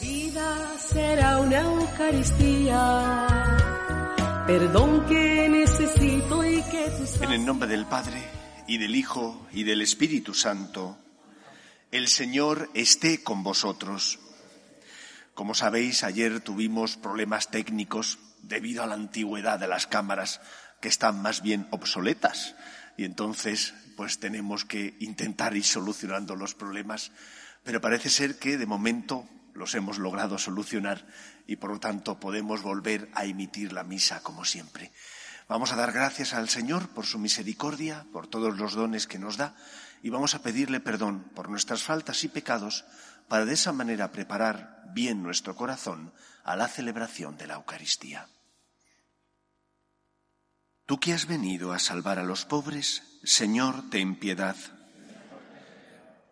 Vida será una Eucaristía. En el nombre del Padre, y del Hijo, y del Espíritu Santo, el Señor esté con vosotros. Como sabéis, ayer tuvimos problemas técnicos debido a la antigüedad de las cámaras, que están más bien obsoletas. Y entonces, pues tenemos que intentar ir solucionando los problemas. Pero parece ser que, de momento, los hemos logrado solucionar y por lo tanto podemos volver a emitir la misa como siempre. Vamos a dar gracias al Señor por su misericordia, por todos los dones que nos da y vamos a pedirle perdón por nuestras faltas y pecados para de esa manera preparar bien nuestro corazón a la celebración de la Eucaristía. Tú que has venido a salvar a los pobres, Señor, ten piedad.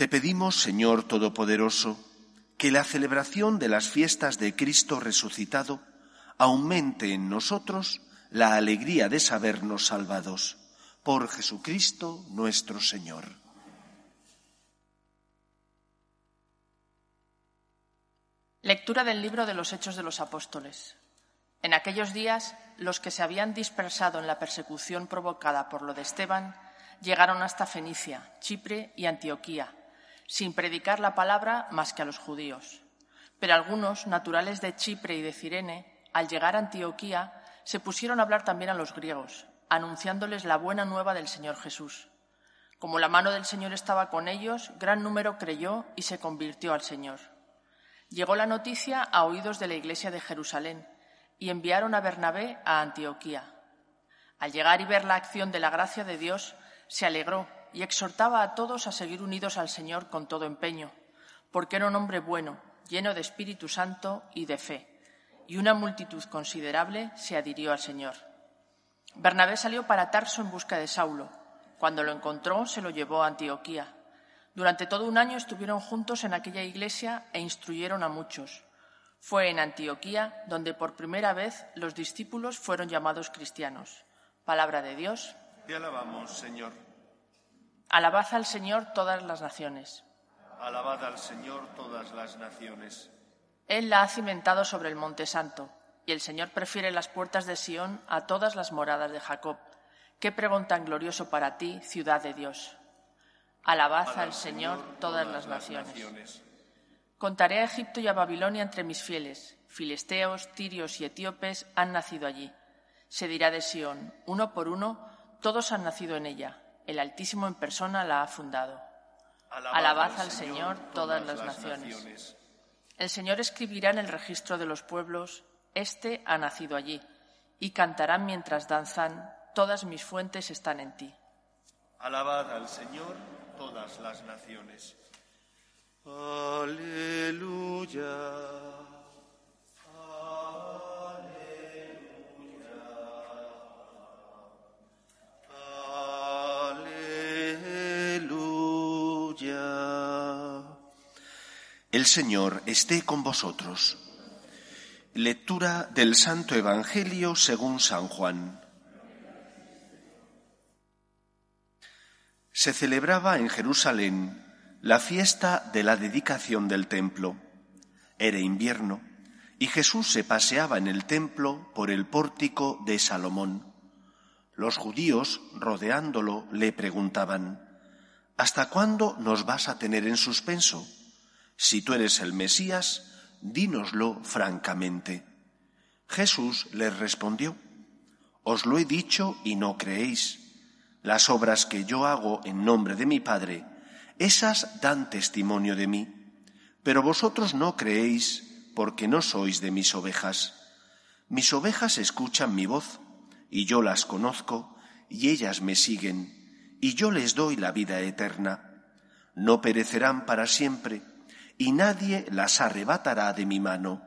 Te pedimos, Señor Todopoderoso, que la celebración de las fiestas de Cristo resucitado aumente en nosotros la alegría de sabernos salvados. Por Jesucristo nuestro Señor. Lectura del libro de los Hechos de los Apóstoles. En aquellos días, los que se habían dispersado en la persecución provocada por lo de Esteban llegaron hasta Fenicia, Chipre y Antioquía sin predicar la palabra más que a los judíos. Pero algunos, naturales de Chipre y de Cirene, al llegar a Antioquía, se pusieron a hablar también a los griegos, anunciándoles la buena nueva del Señor Jesús. Como la mano del Señor estaba con ellos, gran número creyó y se convirtió al Señor. Llegó la noticia a oídos de la iglesia de Jerusalén y enviaron a Bernabé a Antioquía. Al llegar y ver la acción de la gracia de Dios, se alegró y exhortaba a todos a seguir unidos al Señor con todo empeño, porque era un hombre bueno, lleno de Espíritu Santo y de fe, y una multitud considerable se adhirió al Señor. Bernabé salió para Tarso en busca de Saulo. Cuando lo encontró, se lo llevó a Antioquía. Durante todo un año estuvieron juntos en aquella iglesia e instruyeron a muchos. Fue en Antioquía donde por primera vez los discípulos fueron llamados cristianos. Palabra de Dios. Te alabamos, Señor. Alabad al Señor todas las naciones. Alabad al Señor todas las naciones. Él la ha cimentado sobre el monte santo, y el Señor prefiere las puertas de Sión a todas las moradas de Jacob. Qué pregón tan glorioso para ti, ciudad de Dios. Alabad al Señor todas las naciones. Contaré a Egipto y a Babilonia entre mis fieles. Filisteos, tirios y etíopes han nacido allí. Se dirá de Sión, uno por uno, todos han nacido en ella el Altísimo en persona la ha fundado. Alabad, al Señor, todas las, naciones. El Señor escribirá en el registro de los pueblos, Este ha nacido allí, y cantarán mientras danzan, Todas mis fuentes están en ti. Alabad al Señor todas las naciones. Aleluya. El Señor esté con vosotros. Lectura del Santo Evangelio según San Juan. Se celebraba en Jerusalén la fiesta de la dedicación del templo. Era invierno y Jesús se paseaba en el templo por el pórtico de Salomón. Los judíos, rodeándolo, le preguntaban, ¿Hasta cuándo nos vas a tener en suspenso? Si tú eres el Mesías, dínoslo francamente. Jesús les respondió, Os lo he dicho y no creéis. Las obras que yo hago en nombre de mi Padre, esas dan testimonio de mí, pero vosotros no creéis porque no sois de mis ovejas. Mis ovejas escuchan mi voz, y yo las conozco, y ellas me siguen, y yo les doy la vida eterna. No perecerán para siempre, y nadie las arrebatará de mi mano.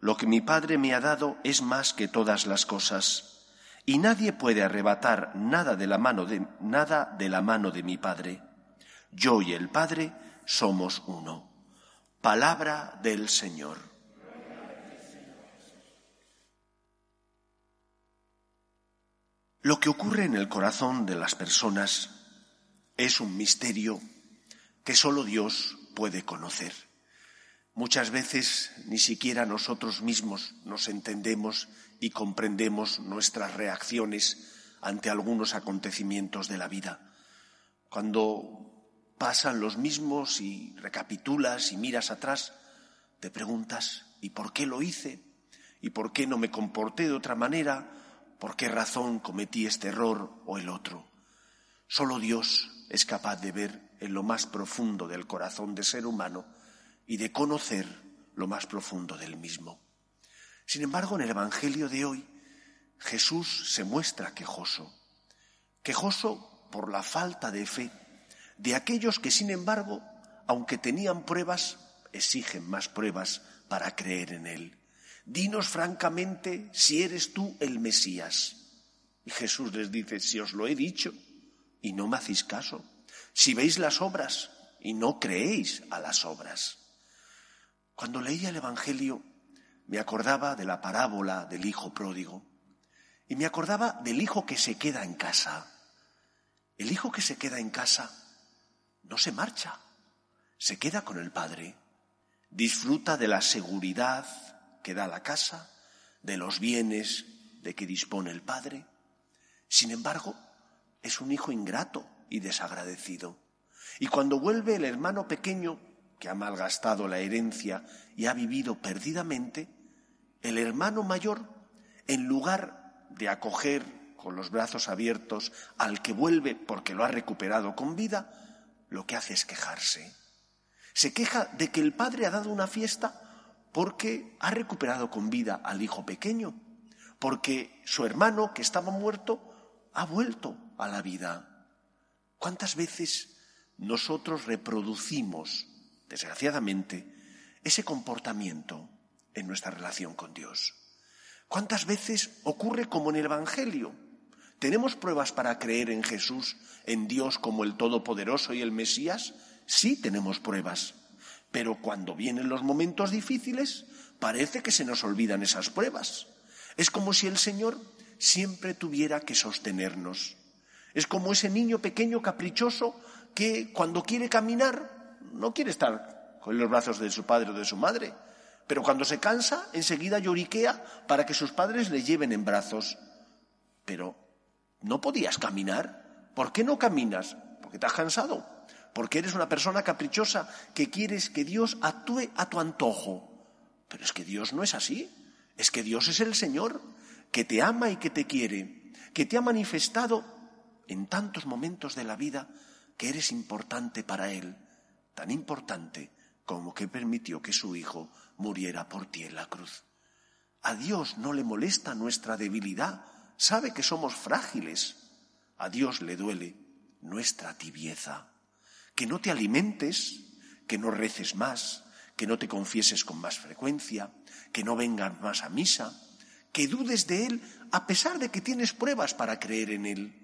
Lo que mi Padre me ha dado es más que todas las cosas, y nadie puede arrebatar nada de la mano de nada de la mano de mi Padre. Yo y el Padre somos uno. Palabra del Señor. Lo que ocurre en el corazón de las personas es un misterio que solo Dios puede conocer. Muchas veces ni siquiera nosotros mismos nos entendemos y comprendemos nuestras reacciones ante algunos acontecimientos de la vida. Cuando pasan los mismos y recapitulas y miras atrás, te preguntas, ¿y por qué lo hice? ¿Y por qué no me comporté de otra manera? ¿Por qué razón cometí este error o el otro? Solo Dios es capaz de ver en lo más profundo del corazón del ser humano y de conocer lo más profundo del mismo. Sin embargo, en el Evangelio de hoy, Jesús se muestra quejoso, quejoso por la falta de fe de aquellos que, sin embargo, aunque tenían pruebas, exigen más pruebas para creer en Él. Dinos francamente si eres tú el Mesías. Y Jesús les dice, si os lo he dicho y no me hacéis caso, si veis las obras y no creéis a las obras. Cuando leía el Evangelio me acordaba de la parábola del Hijo pródigo y me acordaba del Hijo que se queda en casa. El Hijo que se queda en casa no se marcha, se queda con el Padre, disfruta de la seguridad que da la casa, de los bienes de que dispone el Padre. Sin embargo, es un hijo ingrato y desagradecido. Y cuando vuelve el hermano pequeño, que ha malgastado la herencia y ha vivido perdidamente, el hermano mayor, en lugar de acoger con los brazos abiertos al que vuelve porque lo ha recuperado con vida, lo que hace es quejarse. Se queja de que el padre ha dado una fiesta porque ha recuperado con vida al hijo pequeño, porque su hermano que estaba muerto ha vuelto a la vida. ¿Cuántas veces nosotros reproducimos, desgraciadamente, ese comportamiento en nuestra relación con Dios? ¿Cuántas veces ocurre como en el Evangelio? ¿Tenemos pruebas para creer en Jesús, en Dios como el Todopoderoso y el Mesías? Sí tenemos pruebas. Pero cuando vienen los momentos difíciles, parece que se nos olvidan esas pruebas. Es como si el Señor siempre tuviera que sostenernos. Es como ese niño pequeño caprichoso que cuando quiere caminar no quiere estar con los brazos de su padre o de su madre, pero cuando se cansa enseguida lloriquea para que sus padres le lleven en brazos. Pero ¿No podías caminar? ¿Por qué no caminas? Porque te has cansado. Porque eres una persona caprichosa que quieres que Dios actúe a tu antojo. Pero es que Dios no es así. Es que Dios es el Señor, que te ama y que te quiere, que te ha manifestado en tantos momentos de la vida que eres importante para Él, tan importante como que permitió que su Hijo muriera por ti en la cruz. A Dios no le molesta nuestra debilidad, sabe que somos frágiles. A Dios le duele nuestra tibieza. Que no te alimentes, que no reces más, que no te confieses con más frecuencia, que no vengas más a misa, que dudes de Él a pesar de que tienes pruebas para creer en Él.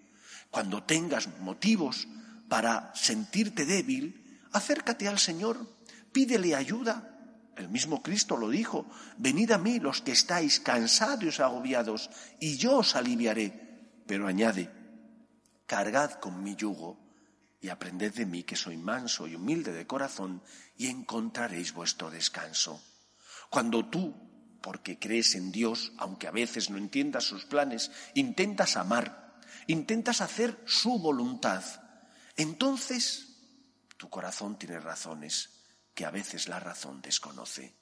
Cuando tengas motivos para sentirte débil, acércate al Señor, pídele ayuda, el mismo Cristo lo dijo, venid a mí los que estáis cansados y agobiados, y yo os aliviaré. Pero añade, cargad con mi yugo y aprended de mí que soy manso y humilde de corazón, y encontraréis vuestro descanso. Cuando tú, porque crees en Dios, aunque a veces no entiendas sus planes, intentas amar, intentas hacer su voluntad, entonces tu corazón tiene razones que a veces la razón desconoce.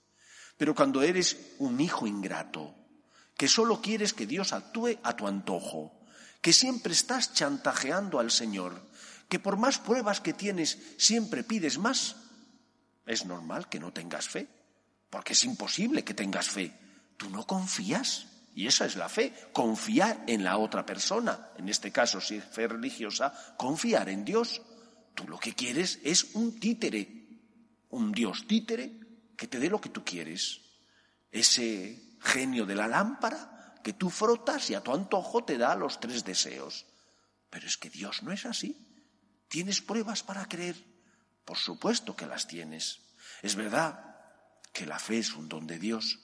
Pero cuando eres un hijo ingrato, que solo quieres que Dios actúe a tu antojo, que siempre estás chantajeando al Señor, que por más pruebas que tienes siempre pides más, es normal que no tengas fe, porque es imposible que tengas fe. Tú no confías. Y esa es la fe, confiar en la otra persona. En este caso, si es fe religiosa, confiar en Dios. Tú lo que quieres es un títere, un Dios títere que te dé lo que tú quieres. Ese genio de la lámpara que tú frotas y a tu antojo te da los tres deseos. Pero es que Dios no es así. ¿Tienes pruebas para creer? Por supuesto que las tienes. Es verdad que la fe es un don de Dios.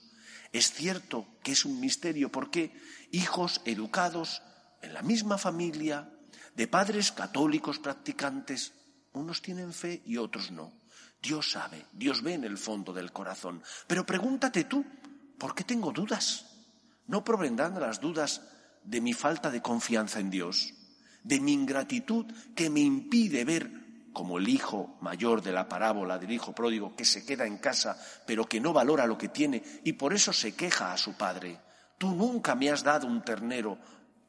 Es cierto que es un misterio porque hijos educados en la misma familia, de padres católicos practicantes, unos tienen fe y otros no. Dios sabe, Dios ve en el fondo del corazón. Pero pregúntate tú, ¿por qué tengo dudas? ¿No provendrán las dudas de mi falta de confianza en Dios? ¿De mi ingratitud que me impide ver como el hijo mayor de la parábola del hijo pródigo que se queda en casa pero que no valora lo que tiene y por eso se queja a su padre? Tú nunca me has dado un ternero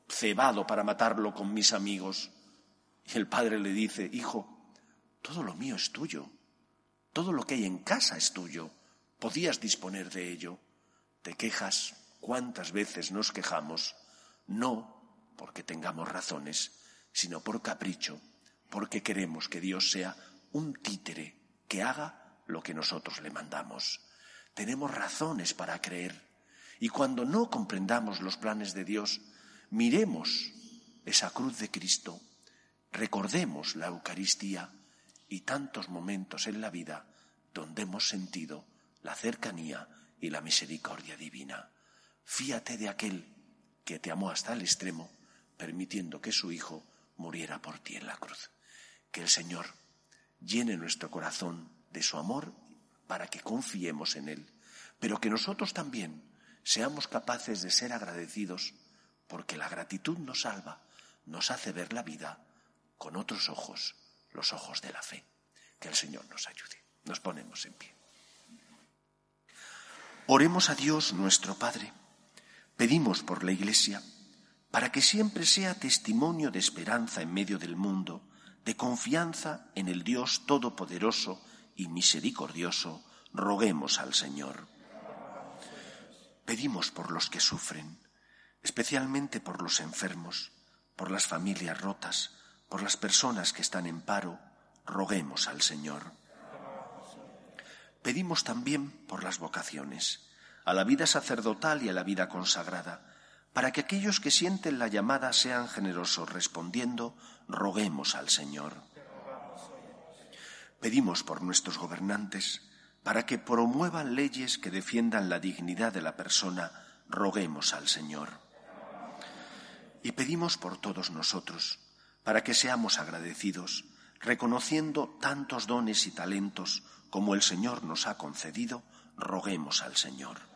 cebado para matarlo con mis amigos. Y el padre le dice, hijo, todo lo mío es tuyo, todo lo que hay en casa es tuyo, podías disponer de ello. Te quejas, ¿cuántas veces nos quejamos? No porque tengamos razones, sino por capricho, porque queremos que Dios sea un títere que haga lo que nosotros le mandamos. Tenemos razones para creer. Y cuando no comprendamos los planes de Dios, miremos esa cruz de Cristo, recordemos la Eucaristía y tantos momentos en la vida donde hemos sentido la cercanía y la misericordia divina. Fíate de aquel que te amó hasta el extremo, permitiendo que su Hijo muriera por ti en la cruz. Que el Señor llene nuestro corazón de su amor para que confiemos en Él, pero que nosotros también seamos capaces de ser agradecidos, porque la gratitud nos salva, nos hace ver la vida con otros ojos, los ojos de la fe. Que el Señor nos ayude. Nos ponemos en pie. Oremos a Dios nuestro Padre. Pedimos por la Iglesia para que siempre sea testimonio de esperanza en medio del mundo, de confianza en el Dios Todopoderoso y Misericordioso, roguemos al Señor. Pedimos por los que sufren, especialmente por los enfermos, por las familias rotas, por las personas que están en paro, roguemos al Señor. Pedimos también por las vocaciones, a la vida sacerdotal y a la vida consagrada, para que aquellos que sienten la llamada sean generosos respondiendo, roguemos al Señor. Pedimos por nuestros gobernantes, para que promuevan leyes que defiendan la dignidad de la persona, roguemos al Señor. Y pedimos por todos nosotros, para que seamos agradecidos, reconociendo tantos dones y talentos como el Señor nos ha concedido, roguemos al Señor.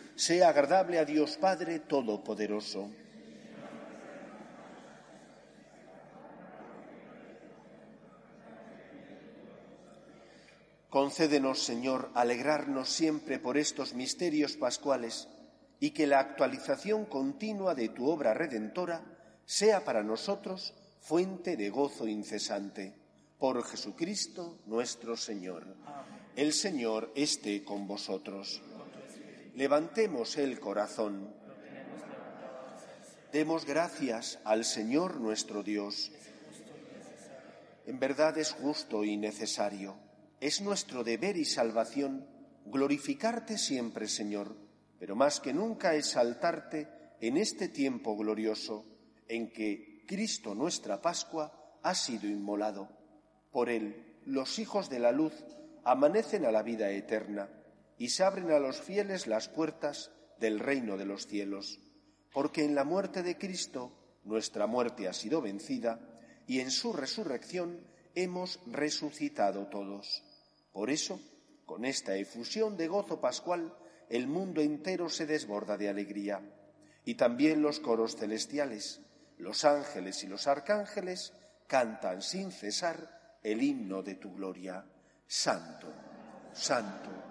sea agradable a Dios Padre Todopoderoso. Concédenos, Señor, alegrarnos siempre por estos misterios pascuales y que la actualización continua de tu obra redentora sea para nosotros fuente de gozo incesante. Por Jesucristo nuestro Señor. El Señor esté con vosotros. Levantemos el corazón. Demos gracias al Señor nuestro Dios. En verdad es justo y necesario. Es nuestro deber y salvación glorificarte siempre, Señor, pero más que nunca exaltarte en este tiempo glorioso en que Cristo nuestra Pascua ha sido inmolado. Por él, los hijos de la luz amanecen a la vida eterna y se abren a los fieles las puertas del reino de los cielos, porque en la muerte de Cristo nuestra muerte ha sido vencida y en su resurrección hemos resucitado todos. Por eso, con esta efusión de gozo pascual, el mundo entero se desborda de alegría, y también los coros celestiales, los ángeles y los arcángeles cantan sin cesar el himno de tu gloria. Santo, santo,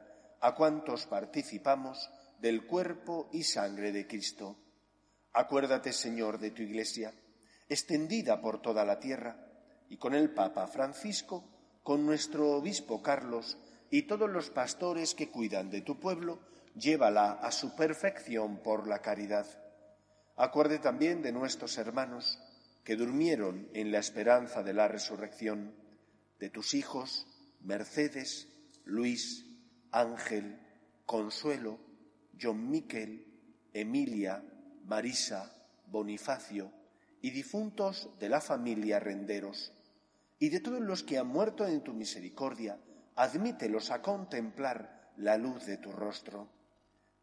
a cuantos participamos del cuerpo y sangre de Cristo. Acuérdate, Señor, de tu Iglesia, extendida por toda la tierra, y con el Papa Francisco, con nuestro Obispo Carlos y todos los pastores que cuidan de tu pueblo, llévala a su perfección por la caridad. Acuerde también de nuestros hermanos que durmieron en la esperanza de la resurrección, de tus hijos, Mercedes, Luis, Ángel, Consuelo, John Miquel, Emilia, Marisa, Bonifacio y difuntos de la familia Renderos, y de todos los que han muerto en tu misericordia, admítelos a contemplar la luz de tu rostro.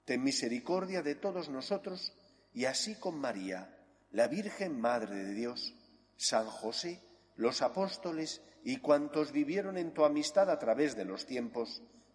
Ten misericordia de todos nosotros, y así con María, la Virgen Madre de Dios, San José, los apóstoles y cuantos vivieron en tu amistad a través de los tiempos,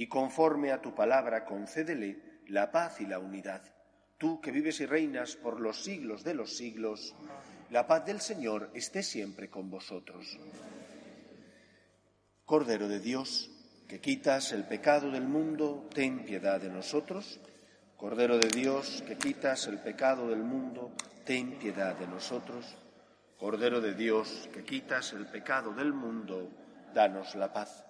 y conforme a tu palabra concédele la paz y la unidad. Tú que vives y reinas por los siglos de los siglos, la paz del Señor esté siempre con vosotros. Cordero de Dios, que quitas el pecado del mundo, ten piedad de nosotros. Cordero de Dios, que quitas el pecado del mundo, ten piedad de nosotros. Cordero de Dios, que quitas el pecado del mundo, danos la paz.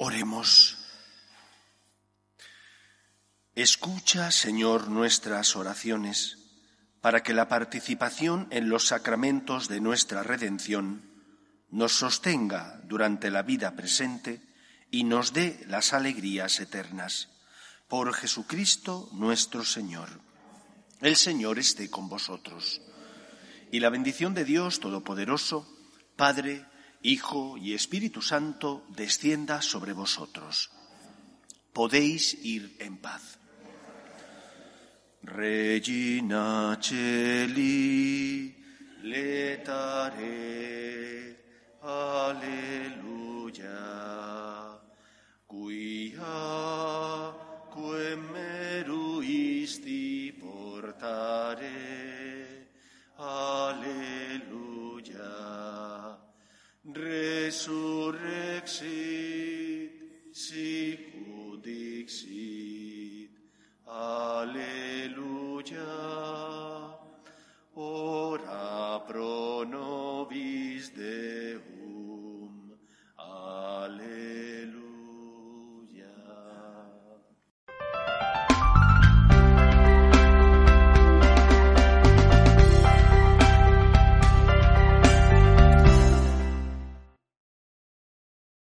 Oremos. Escucha, Señor, nuestras oraciones, para que la participación en los sacramentos de nuestra redención nos sostenga durante la vida presente y nos dé las alegrías eternas. Por Jesucristo nuestro Señor. El Señor esté con vosotros. Y la bendición de Dios Todopoderoso, Padre, Hijo y Espíritu Santo, descienda sobre vosotros. Podéis ir en paz. Regina